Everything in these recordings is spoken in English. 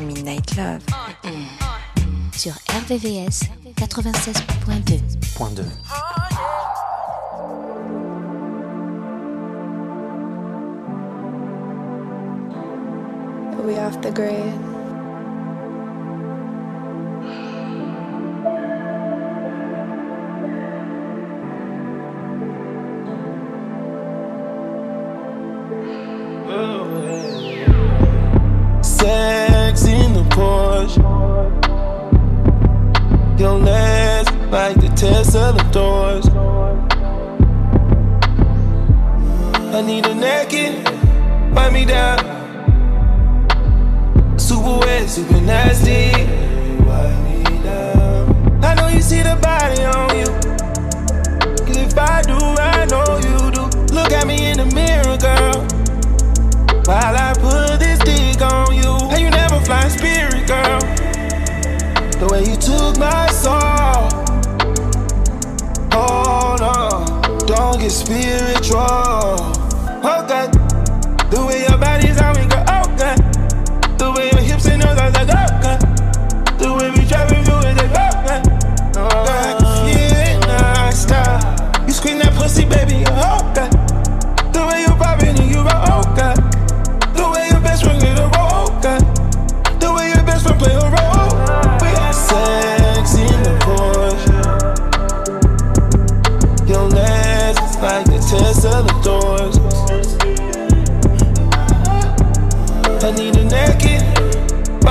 Midnight Love. Sur RVVS 96.2. Point 2. We off the grid. Tesla doors. I need a naked, wipe me down. Super wet, super nasty. I know you see the body on you. Cause if I do, I know you do. Look at me in the mirror, girl. While I put this dick on you. And you never fly spirit, girl. The way you took my soul. Don't get spiritual. Okay. The way your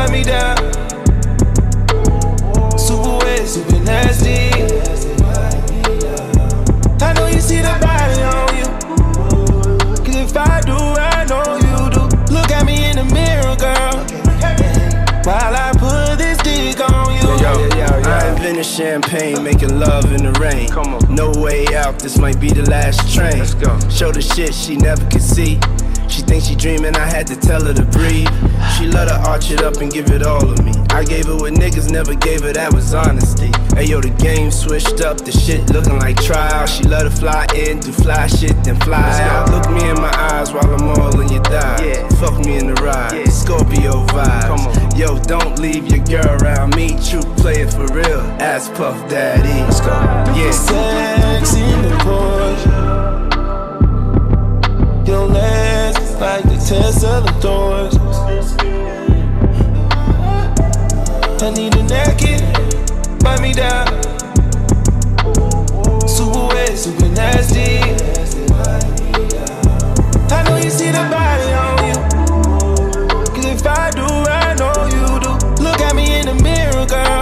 wipe me down. Super wet, super nasty. I know you see the body on you. Cause if I do, I know you do. Look at me in the mirror, girl. While I put this dick on you. I invented champagne, making love in the rain. Come on. No way out, this might be the last train. Let's go. Show the shit she never could see. She thinks she dreaming, I had to tell her to breathe. She let her arch it up and give it all of me. I gave her what niggas never gave her, that was honesty. Hey yo, the game switched up, the shit looking like trial. She let her fly in, do fly shit, then fly out. Look me in my eyes while I'm all in your thighs. Yeah. Fuck me in the ride, yeah. Scorpio vibes. Come on. Yo, don't leave your girl around me. True play it for real. Ass Puff Daddy. Let's go. Yeah. Sex in the Porsche. Your legs like the Tesla doors. I need a naked, wipe me down. Super wet, super nasty. I know you see the body on you. Cause if I do, I know you do. Look at me in the mirror, girl.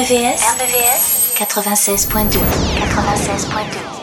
RVVS 96.2. 96.2.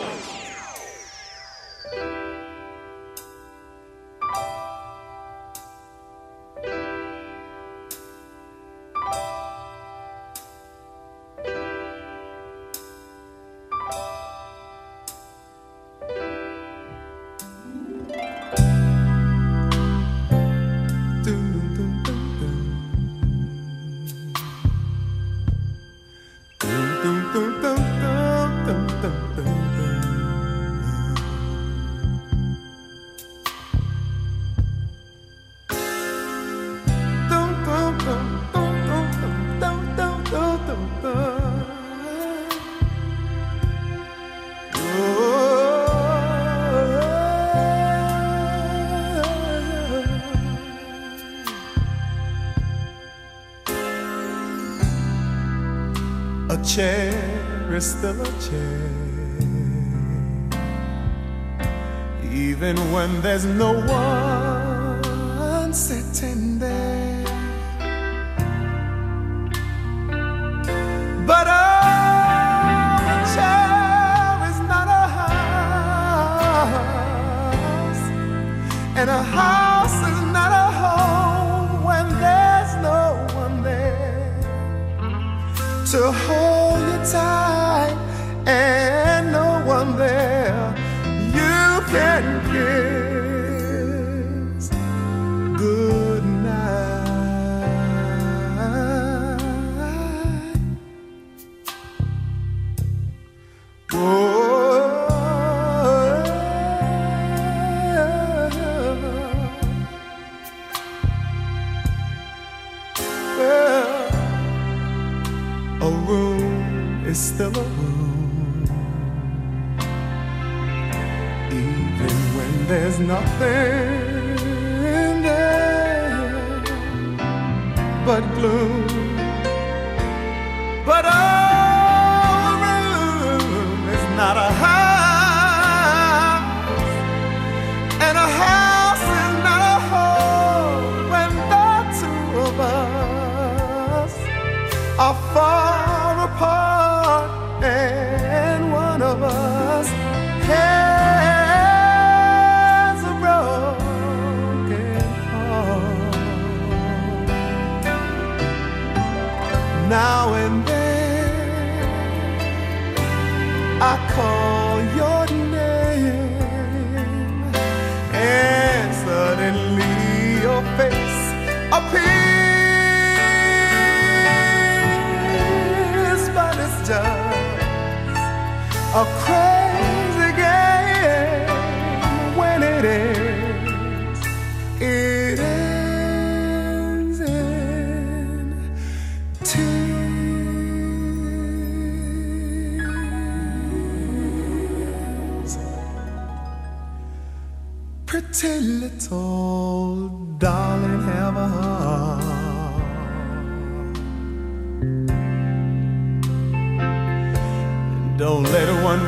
A chair is still a chair. Even when there's no one still a room, even when there's nothing there but gloom. But a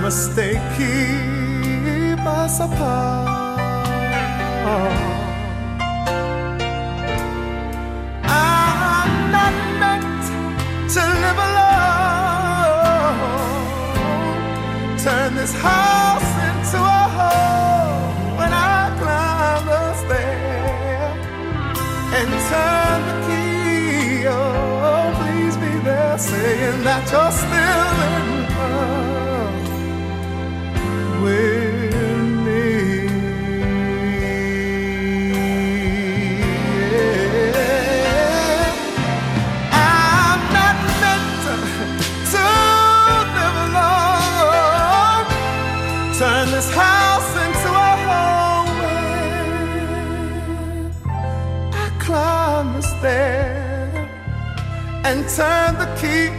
one mistake keep us apart. I'm ah. not meant to live alone. Turn this house turn the key.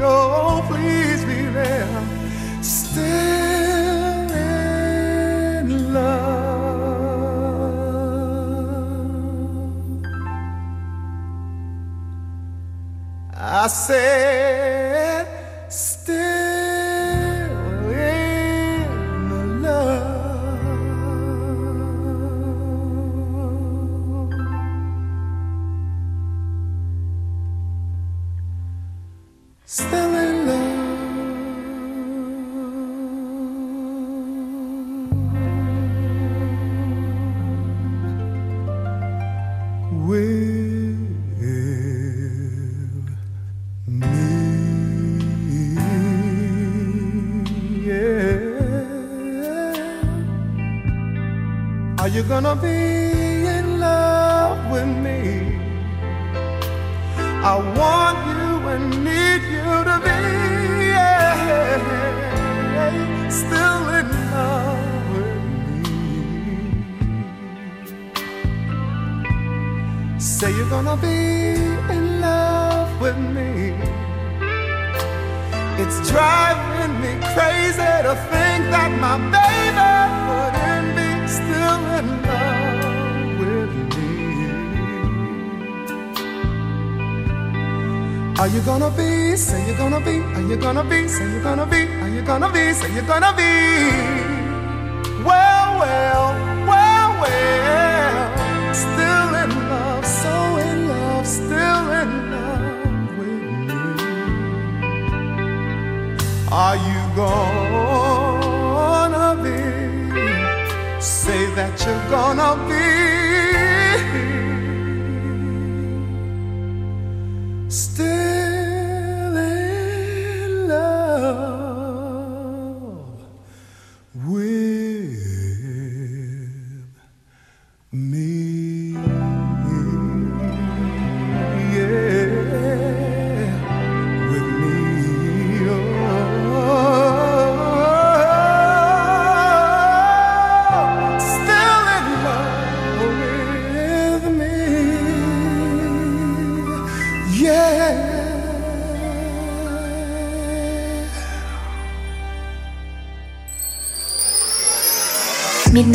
Oh, please be there. Still in love. I said, Are gonna be in love with me? I want you and need you to be yeah, still in love with me. Say you're gonna be in love with me. It's driving me crazy to think that my baby still in love with me. Are you gonna be? Say you're gonna be. Are you gonna be? Say you're gonna be. Are you gonna be? Say you're gonna be. Well, well, well, well. Still in love, so in love, still in love with me. Are you gonna that you're gonna be.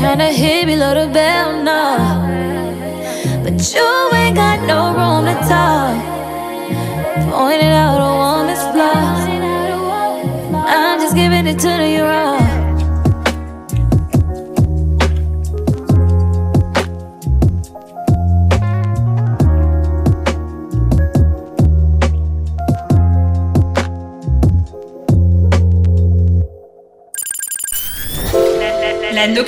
Tryna hit below the bell, no. But you ain't got no room to talk. Pointing out a woman's flaws. I'm just giving it to you raw.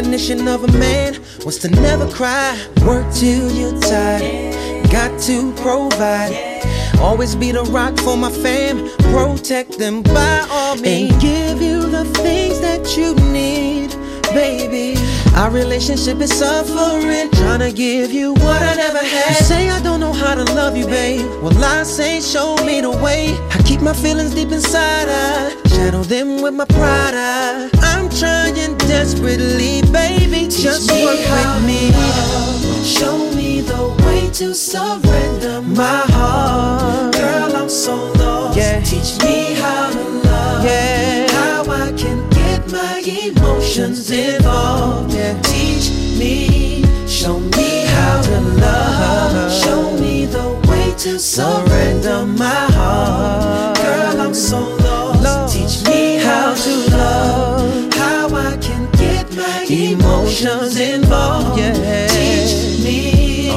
definition of a man was to never cry, work till you're tired, got to provide. Always be the rock for my fam, protect them by all means, and give you the things that you need, baby. Our relationship is suffering, trying to give you what I never had. You say I don't know how to love you, babe. Well, I say show me the way. I keep my feelings deep inside, I shadow them with my pride. I, trying desperately, baby. Teach just work with me. Love. Show me the way to surrender my heart. Girl, I'm so lost. Yeah. Teach me how to love. Yeah. How I can get my emotions involved. Yeah. Teach me. Show me how to love. Show me the way to surrender my heart. Girl, I'm so lost. Teach me how to love emotions involved. Yeah. Teach me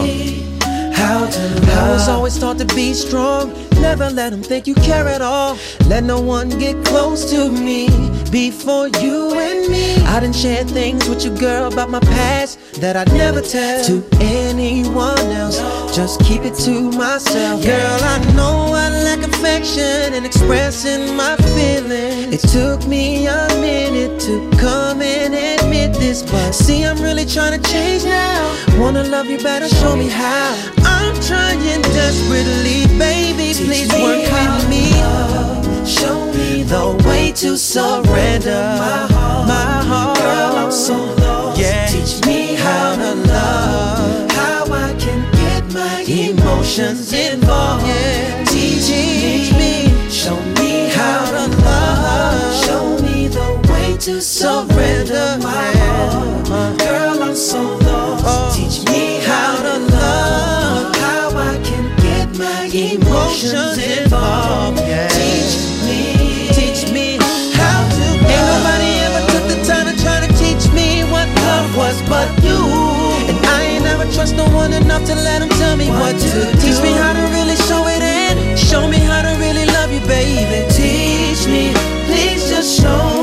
oh. how to love. I was always taught to be strong Never let them think you care at all. Let no one get close to me before you and me. I didn't share things with you, girl, about my past that I'd never tell to anyone else. Just keep it to myself. Girl, I know I lack affection and expressing my feelings. It took me a minute to come and admit this, but see, I'm really trying to change now. Wanna love you better, show me how. I'm trying desperately, baby, please work with me. Show me the way to surrender my heart. My heart. Girl, I'm so lost. Yeah. Teach me how to love. How I can get my emotions involved. Yeah. Teach me. Show me how to love. Show me the way to surrender my heart. Girl, I'm so lost. Emotions involved. Yeah. Teach me. Teach me how to Ain't nobody ever took the time to try to teach me what love was but you. And I ain't never trust no one enough to let them tell me what, to do. Teach me how to really show it in. Show me how to really love you, baby. Teach me. Please just show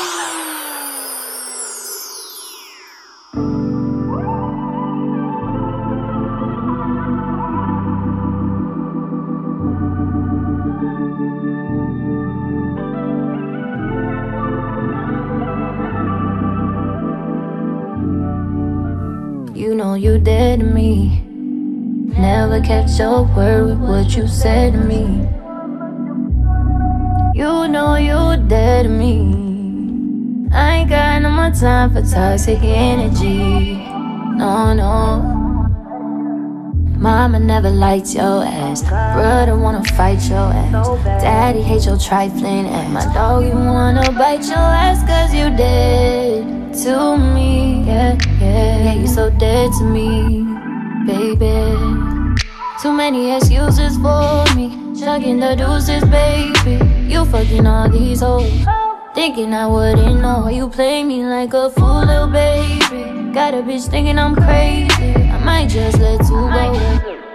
Kept your word with what you said to me. You know you dead to me. I ain't got no more time for toxic energy. No, no. Mama never liked your ass. Brother wanna fight your ass. Daddy hate your trifling ass. My dog, you wanna bite your ass cause you dead to me. Yeah, yeah, yeah, you so dead to me, baby. Too many excuses for me. Chugging the deuces, baby. You fucking all these hoes. Thinking I wouldn't know. You play me like a fool, little baby. Got a bitch thinking I'm crazy. I might just let you go.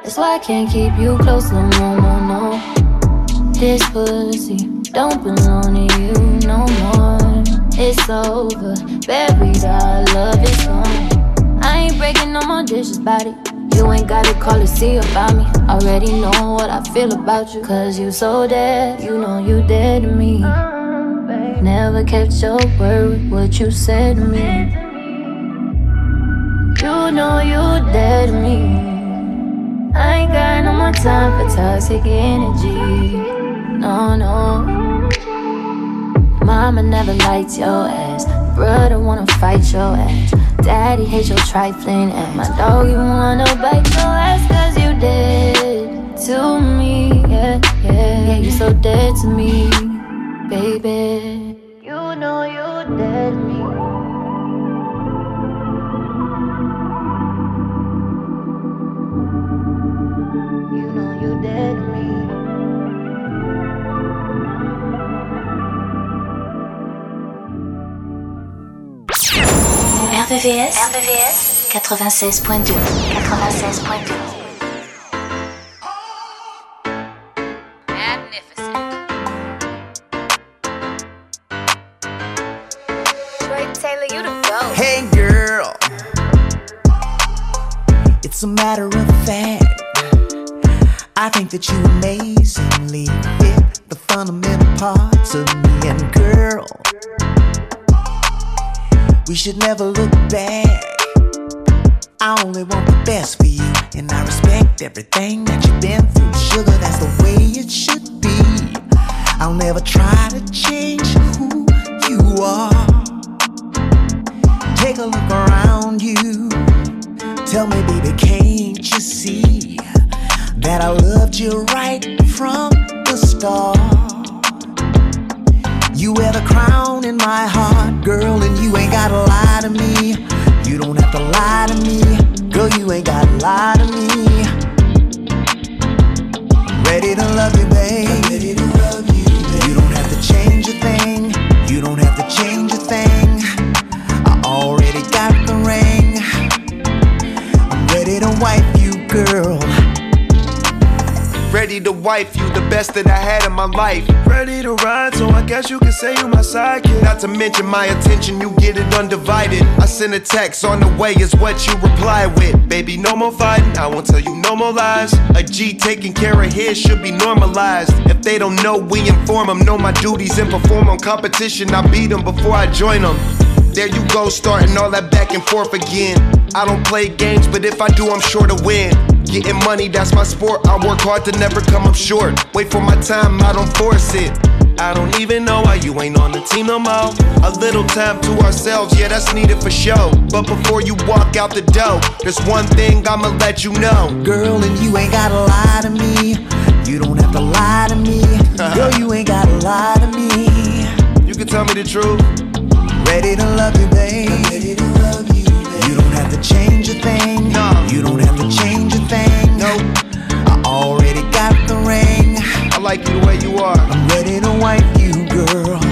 That's why I can't keep you close, no, more, no, no. This pussy don't belong to you no more. It's over, buried, our love is gone. I ain't breaking no more dishes, body. You ain't gotta call to see about me. Already know what I feel about you. Cause you so dead, you know you dead to me. Never kept your word what you said to me. You know you dead to me. I ain't got no more time for toxic energy. No, no. Mama never liked your ass. Brother wanna fight your ass. Daddy hates your trifling ass. My dog, you wanna bite your ass Cause you dead to me. Yeah, yeah, yeah, you so dead to me Baby. You know you dead to me. You know you dead to me. RVVS, RVVS 96.2 96.2 Hey girl, it's a matter of fact. I think that you amazingly fit the fundamental parts of me. And girl. We should never look back. I only want the best for you, and I respect everything that you've been through. Sugar, that's the way it should be. I'll never try to change who you are. Take a look around you. Tell me, baby, can't you see that I loved you right from the start? You wear the crown in my heart, girl, and you ain't gotta lie to me. You don't have to lie to me, girl, you ain't gotta lie to me. Ready to love you, babe. I'm ready to love you, babe. You don't have to change a thing. You don't have to change a thing. I already got the ring. I'm ready to wipe you, girl. Ready to wife you, the best that I had in my life. Ready to ride, so I guess you can say you my sidekick. Not to mention my attention, you get it undivided. I send a text on the way is what you reply with. Baby, no more fighting, I won't tell you no more lies. A G taking care of his should be normalized. If they don't know, we inform them. Know my duties and perform on competition. I beat them before I join them. There you go, starting all that back and forth again. I don't play games, but if I do, I'm sure to win. Getting money, that's my sport. I work hard to never come up short. Wait for my time, I don't force it. I don't even know why you ain't on the team no more. A little time to ourselves, yeah, that's needed for show. But before you walk out the door, there's one thing I'ma let you know. Girl, and you ain't gotta lie to me. You don't have to lie to me. Girl, you ain't gotta lie to me. You can tell me the truth. Ready to love you, babe. ready to love you, babe. You don't have to change a thing. No. You don't have to change a thing. Nope. I already got the ring. I like you the way you are. I'm ready to wipe you, girl.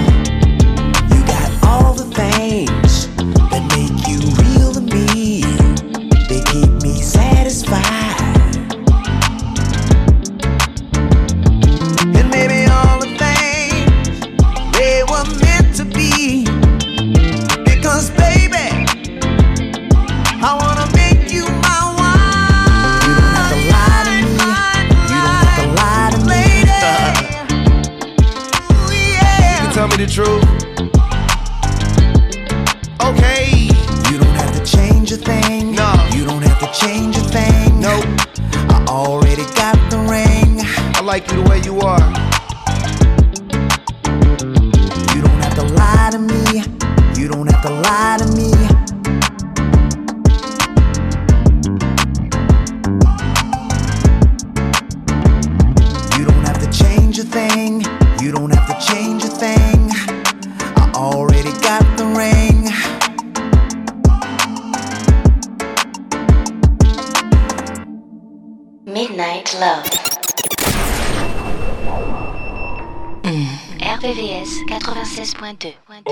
RVVS 96.2.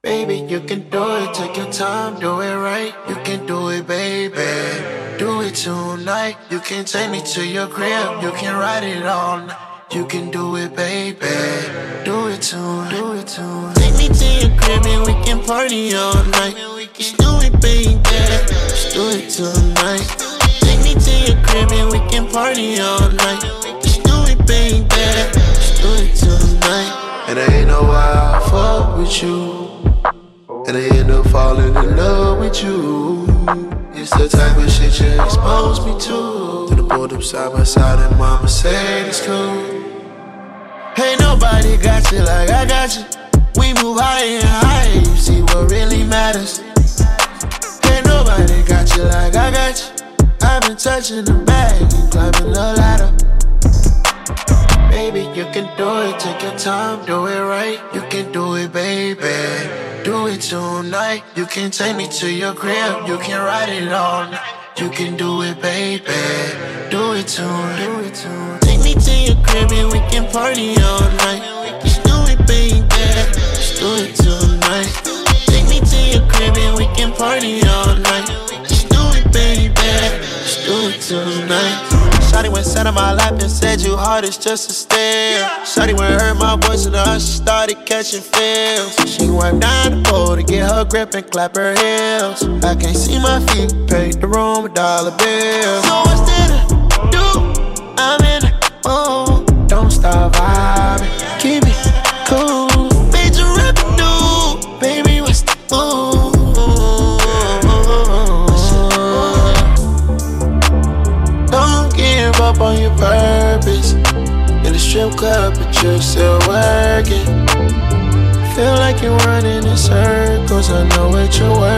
Baby, you can do it, take your time, do it right. You can do it, baby. Do it tonight. You can take me to your crib, you can ride it on. You can do it, baby. Do it tonight, do it tonight. Take me to your crib and we can party all night. Just do it, baby. Just do it tonight. Me to crib and we can party all night. Just do it, baby. Just do it tonight. And I ain't know why I fuck with you. And I end up falling in love with you. It's the type of shit you expose me to. Then I pulled up side by side and mama said it's cool. Ain't nobody got you like I got you. We move higher and higher, you see what really matters. Ain't nobody got you like I got you. I've been touching the bag and climbing the ladder. Baby, you can do it, take your time, do it right. You can do it, baby. Do it tonight. You can take me to your crib, you can ride it on. You can do it, baby. Do it tonight. Do it tonight. Take me to your crib and we can party all night. Just do it, baby. Just do it tonight. Take me to your crib and we can party all night tonight. Shawty went sat on my lap and said you heart is just a stare. Shawty went heard my voice and her she started catching feels. She went down the pole to get her grip and clap her heels. I can't see my feet, paint the room with dollar bills. So what's there to do? I'm in the mood, don't stop vibing. I know what you're worth.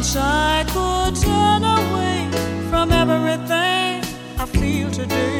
wish I could turn away from everything I feel today.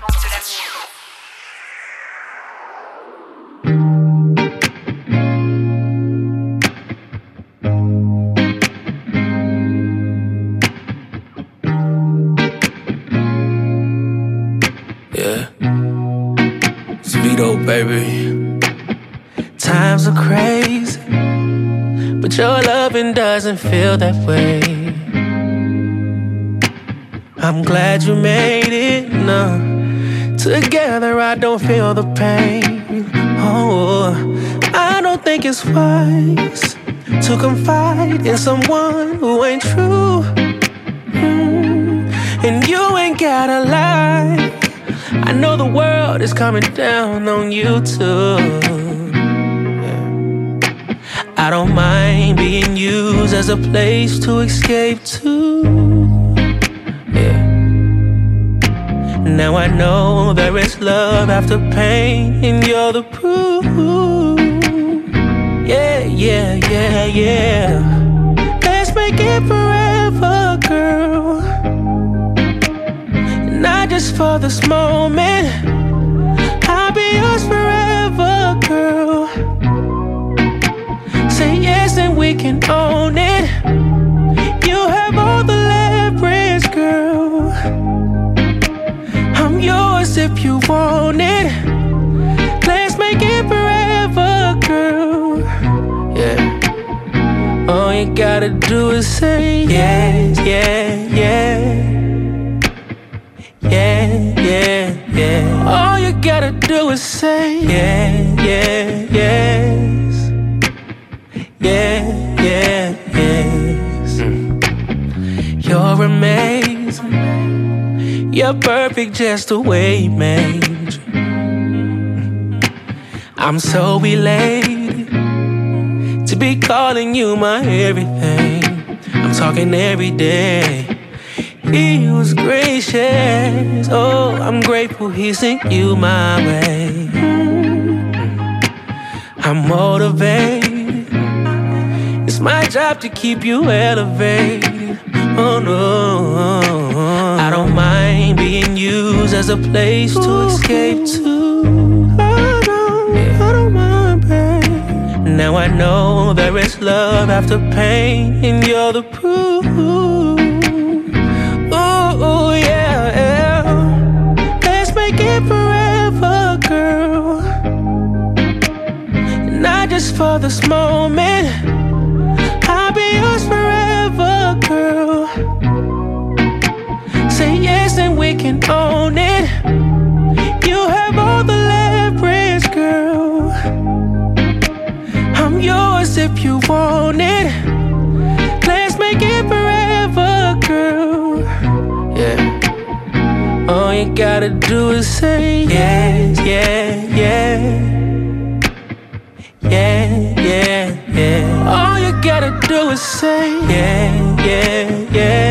Your loving doesn't feel that way. I'm glad you made it. No, together I don't feel the pain. Oh, I don't think it's wise to confide in someone who ain't true. Mm, And you ain't gotta lie. I know the world is coming down on you too. I don't mind being used as a place to escape to. Yeah. Now I know there is love after pain, and you're the proof. Yeah, yeah, yeah, yeah. Let's make it forever, girl. Not just for this moment. I'll be yours forever, girl. Yes and we can own it. You have all the leverage, girl. I'm yours if you want it. Let's make it forever, girl. Yeah. All you gotta do is say yes, yeah, yeah. Yeah, yeah, yeah. All you gotta do is say yeah, yeah, You're perfect just the way you made. I'm so elated to be calling you my everything. I'm talking every day. He was gracious. Oh, I'm grateful he sent you my way. Hmm. I'm motivated. It's my job to keep you elevated. Oh no, I don't mind being used as a place to escape to. I don't, I don't mind, babe. Now I know there is love after pain, and you're the proof. Ooh, yeah, yeah. Let's make it forever, girl. Not just for this moment. Can own it. You have all the leverage, girl. I'm yours if you want it. Let's make it forever, girl. Yeah. All you gotta do is say yes, yeah, yeah. Yeah, yeah, yeah. All you gotta do is say yeah, yeah, yes.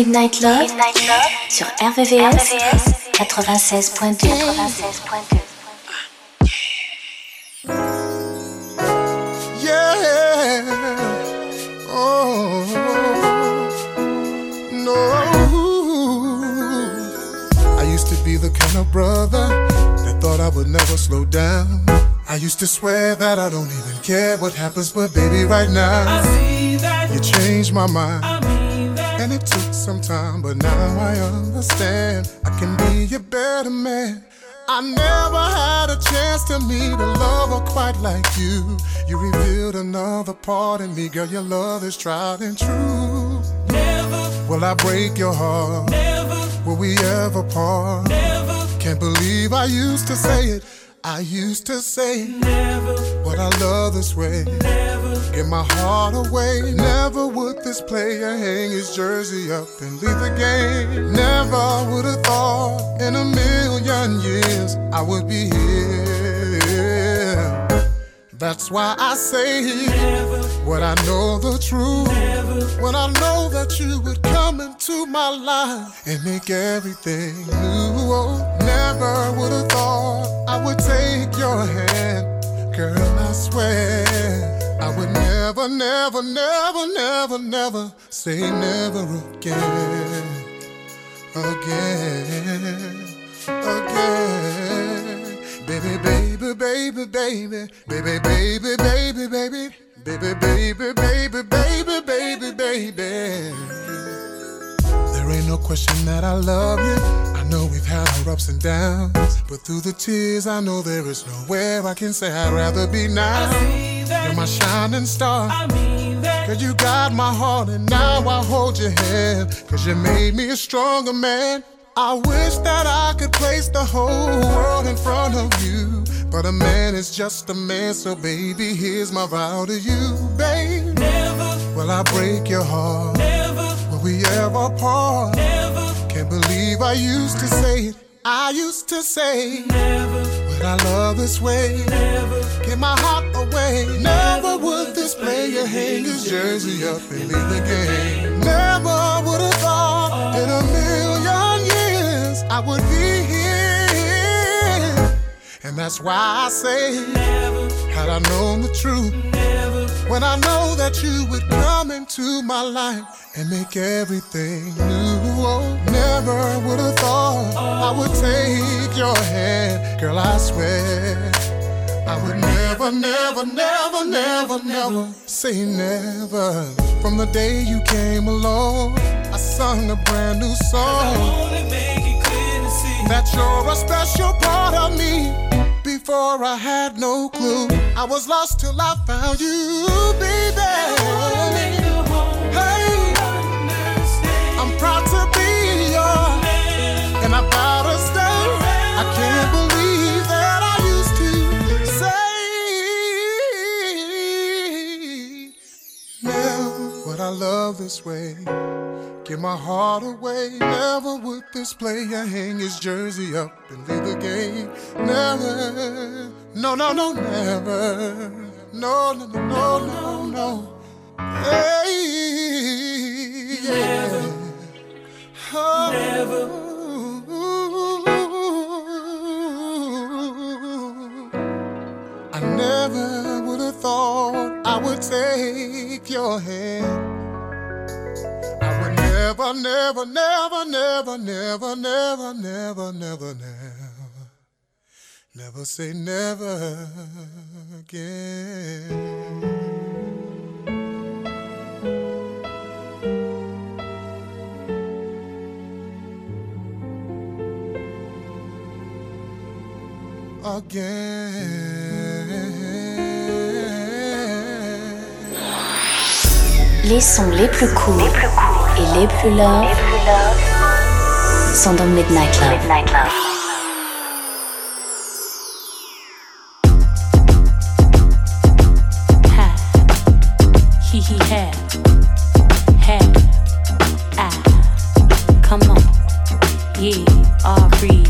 Midnight Love, sur RVVS, 96.2. 96.2. Yeah. Oh, no. I used to be the kind of brother that thought I would never slow down. I used to swear that I don't even care what happens, but baby, right now, I see that you changed my mind. I mean that. And it took some time, but now I understand I can be a better man. I never had a chance to meet a lover quite like you. You revealed another part in me, girl. Your love is tried and true. Never, Will I break your heart? never, Will we ever part? never, Can't believe I used to say it. I used to say never, what I love this way. never. Give my heart away. Never would this player hang his jersey up and leave the game. Never would have thought in a million years I would be here. That's why I say when I know the truth. When I know that you would come into my life and make everything new. Oh, never would have thought I would take your hand. Girl, I swear never, never, never, never, never say never again. Again, again. Baby, baby, baby, baby, baby, baby, baby, baby, baby, baby, baby, baby, baby, baby. There ain't no question that I love you. We've had our ups and downs, but through the tears, I know there is nowhere I can say I'd rather be now. You're my shining star. I mean. Cause you got my heart and now I hold your hand. Cause you made me a stronger man. I wish that I could place the whole world in front of you. But a man is just a man, so baby, here's my vow to you, babe. Never, Will I break your heart? never, Will we ever part? never, I used to say it. I used to say, never, but I love this way. never. Get my heart away. Never would this player hang his jersey up and leave the game. Never would have thought in a million years I would be here. And that's why I say, had I known the truth, when I know that you would come into my life and make everything new. Oh, never would have thought I would take your hand, girl. I swear. I would never, never, never, never, never say never. From the day you came along, I sung a brand new song. Only make it clear to see. That you're a special part of me. Before I had no clue, I was lost till I found you, baby. Hey, I'm proud to be yours, and I vow to stay. I can't believe that I used to say, never would I love this way. Give my heart away. Never would this player hang his jersey up and leave the game. Never, no, no, no, never. No, no, no, no, no, no. Hey, yeah. Oh. I never would have thought I would take your hand. Never, never, never, never, never, never, never, never, never, never say never again. Again. Les sons les plus courts, les plus courts et les plus longs sont dans Midnight Love. Midnight Love. yeah,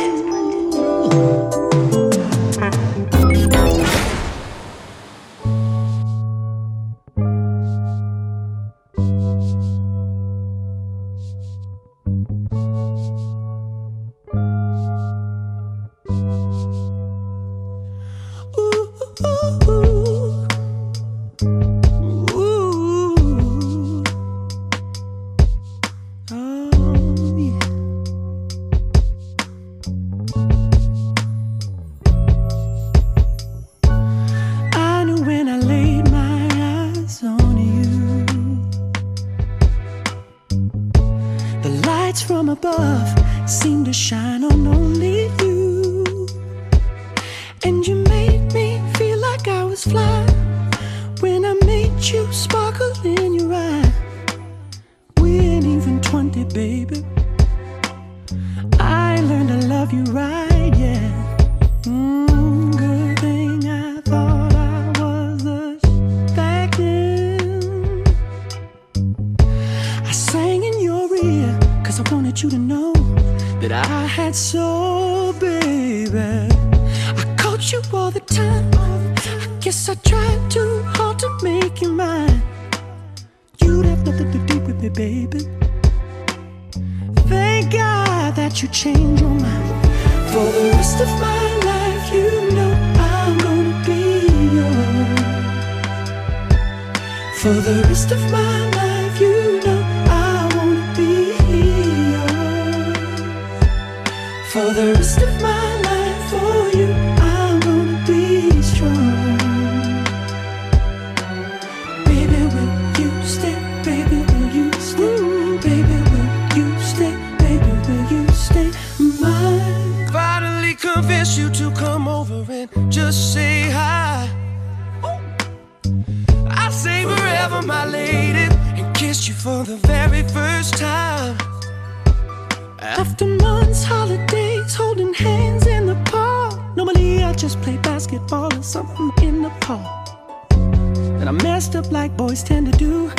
all the time. I guess I tried too hard to make you mine. You'd have nothing to do with me, baby. Thank God that you changed your mind. For the rest of my life, you know I'm gonna be yours. For the rest of my life, you know I wanna be yours. For the rest of my or something in the park. And I messed up like boys tend to do.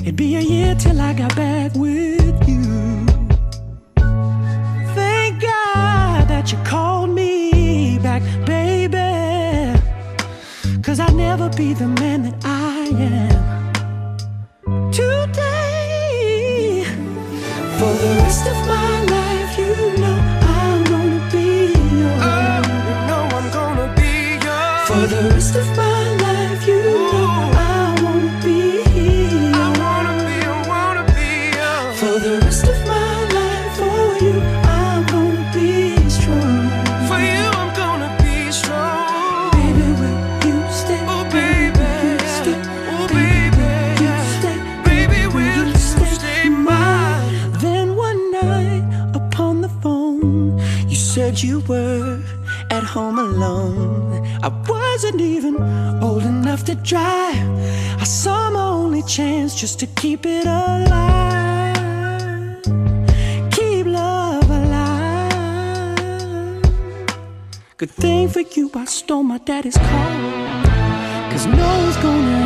It'd be a year till I got back with you. Thank God that you called me back, baby. Cause I'll never be the man that I am you I won't be strong. For you, I'm gonna be strong. Baby, will you stay? Oh baby. Oh baby. Baby will stay mine. Then one night upon the phone, you said you were at home alone. I wasn't even old enough to drive. I saw my only chance just to keep it alive. Keep love alive. Good thing for you, I stole my daddy's car. Cause no one's gonna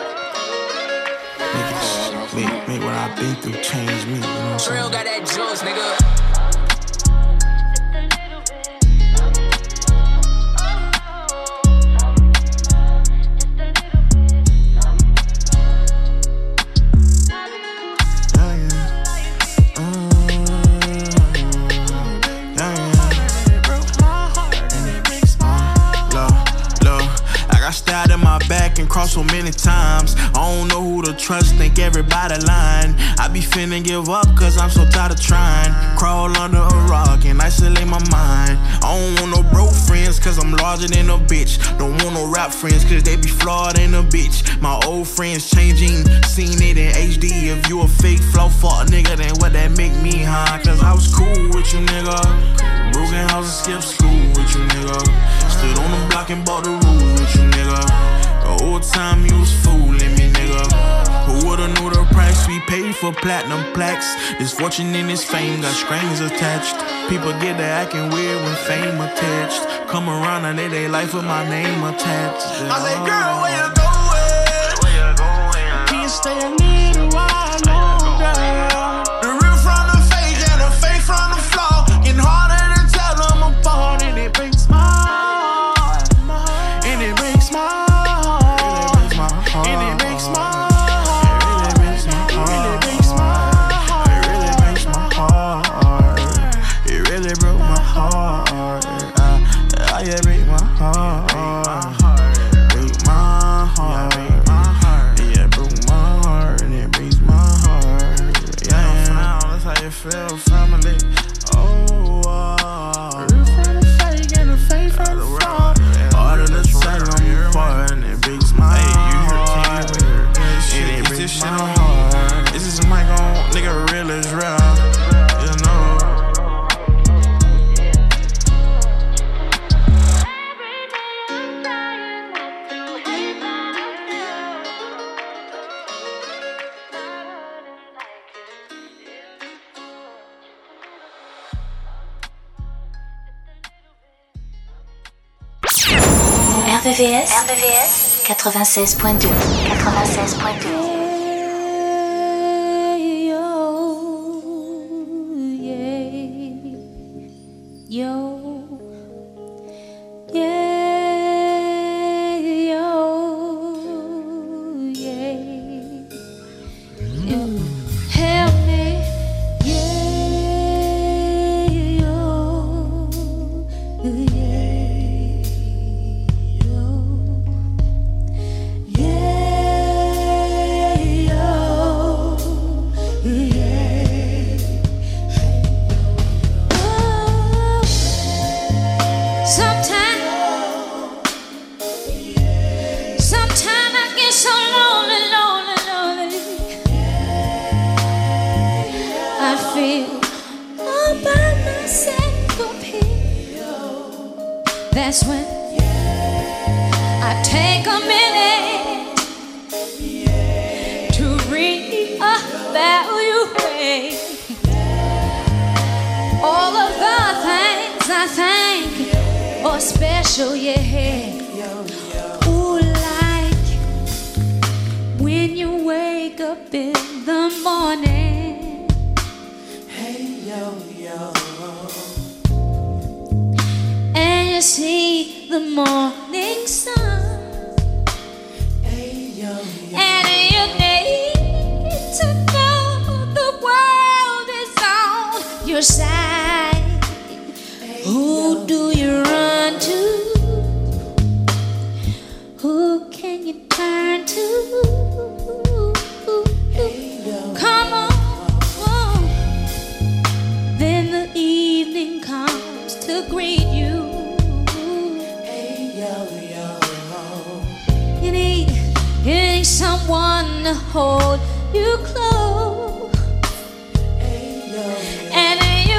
make, make what I've been through change me. You know what I'm saying? Real got that juice, nigga. Crossed so many times. I don't know who to trust, think everybody lying. I be finna give up cause I'm so tired of trying. Crawl under a rock and isolate my mind. I don't want no broke friends cause I'm larger than a bitch. Don't want no rap friends cause they be flawed in a bitch. My old friends changing, seen it in HD. If you a fake flow fuck nigga, then what that make me, huh? Cause I was cool with you, nigga. Broken house and skip school with you, nigga. Stood on the block and bought the rules with you, nigga. The whole time you was fooling me, nigga. Who would've knew the price we paid for platinum plaques? This fortune and this fame got strings attached. People get to acting weird when fame attached. Come around and they they life with my name attached. I said, girl, where you going? Where you going? Can you stay I, it break my heart. 96.2. 96.2. all the things I think are special, yeah. Ooh, like when you wake up in the morning. Hey, yo, yo. And you see the morning sun. Hey, yo, yo. Side. Who do you run to? Who can you turn to? Come on. Then the evening comes to greet you. You need, you need someone to hold you close.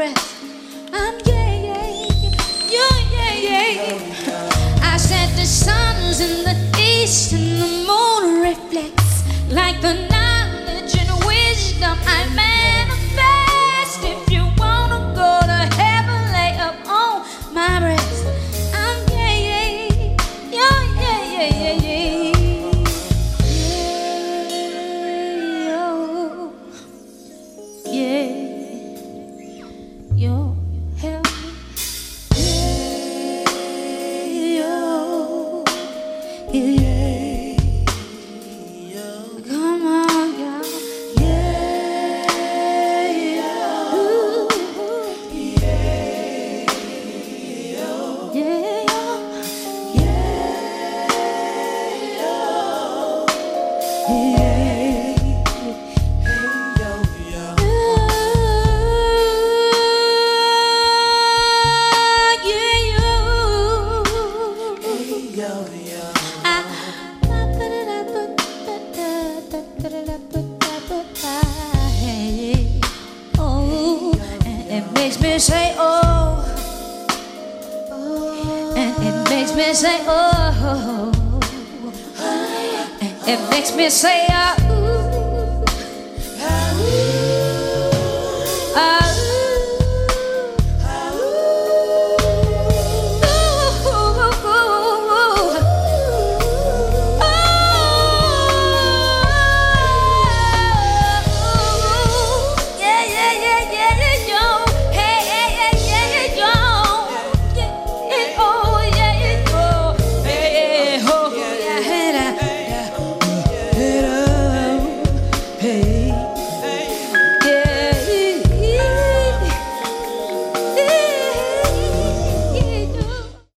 breath. I'm yeah, yeah, yeah, yeah, yeah. I said the sun's in the east and the moon reflects like the knowledge and wisdom I met.